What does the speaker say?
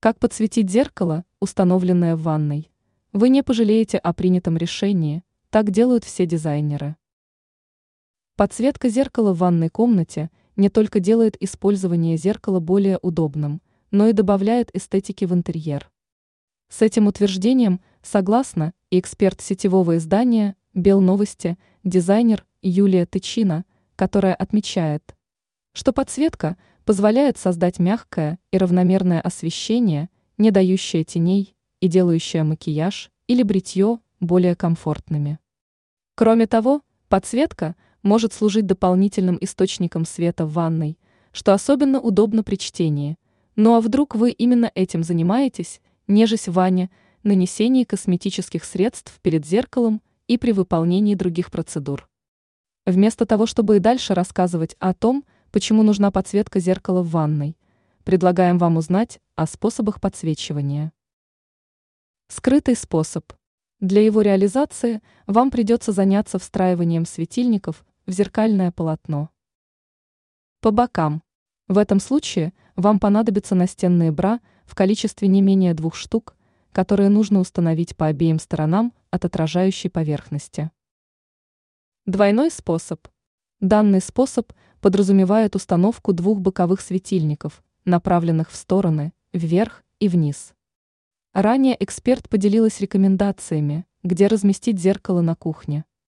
Как подсветить зеркало, установленное в ванной? Вы не пожалеете о принятом решении, так делают все дизайнеры. Подсветка зеркала в ванной комнате не только делает использование зеркала более удобным, но и добавляет эстетики в интерьер. С этим утверждением согласна и эксперт сетевого издания «Белновости», дизайнер Юлия Тычина, которая отмечает, что подсветка – позволяет создать мягкое и равномерное освещение, не дающее теней и делающее макияж или бритье более комфортными. Кроме того, подсветка может служить дополнительным источником света в ванной, что особенно удобно при чтении. Ну а вдруг вы именно этим занимаетесь, нежесть в ванне, нанесении косметических средств перед зеркалом и при выполнении других процедур. Вместо того, чтобы и дальше рассказывать о том, почему нужна подсветка зеркала в ванной. Предлагаем вам узнать о способах подсвечивания. Скрытый способ. Для его реализации вам придется заняться встраиванием светильников в зеркальное полотно. По бокам. В этом случае вам понадобятся настенные бра в количестве не менее двух штук, которые нужно установить по обеим сторонам от отражающей поверхности. Двойной способ. Данный способ подразумевает установку двух боковых светильников, направленных в стороны, вверх и вниз. Ранее эксперт поделилась рекомендациями, где разместить зеркало на кухне.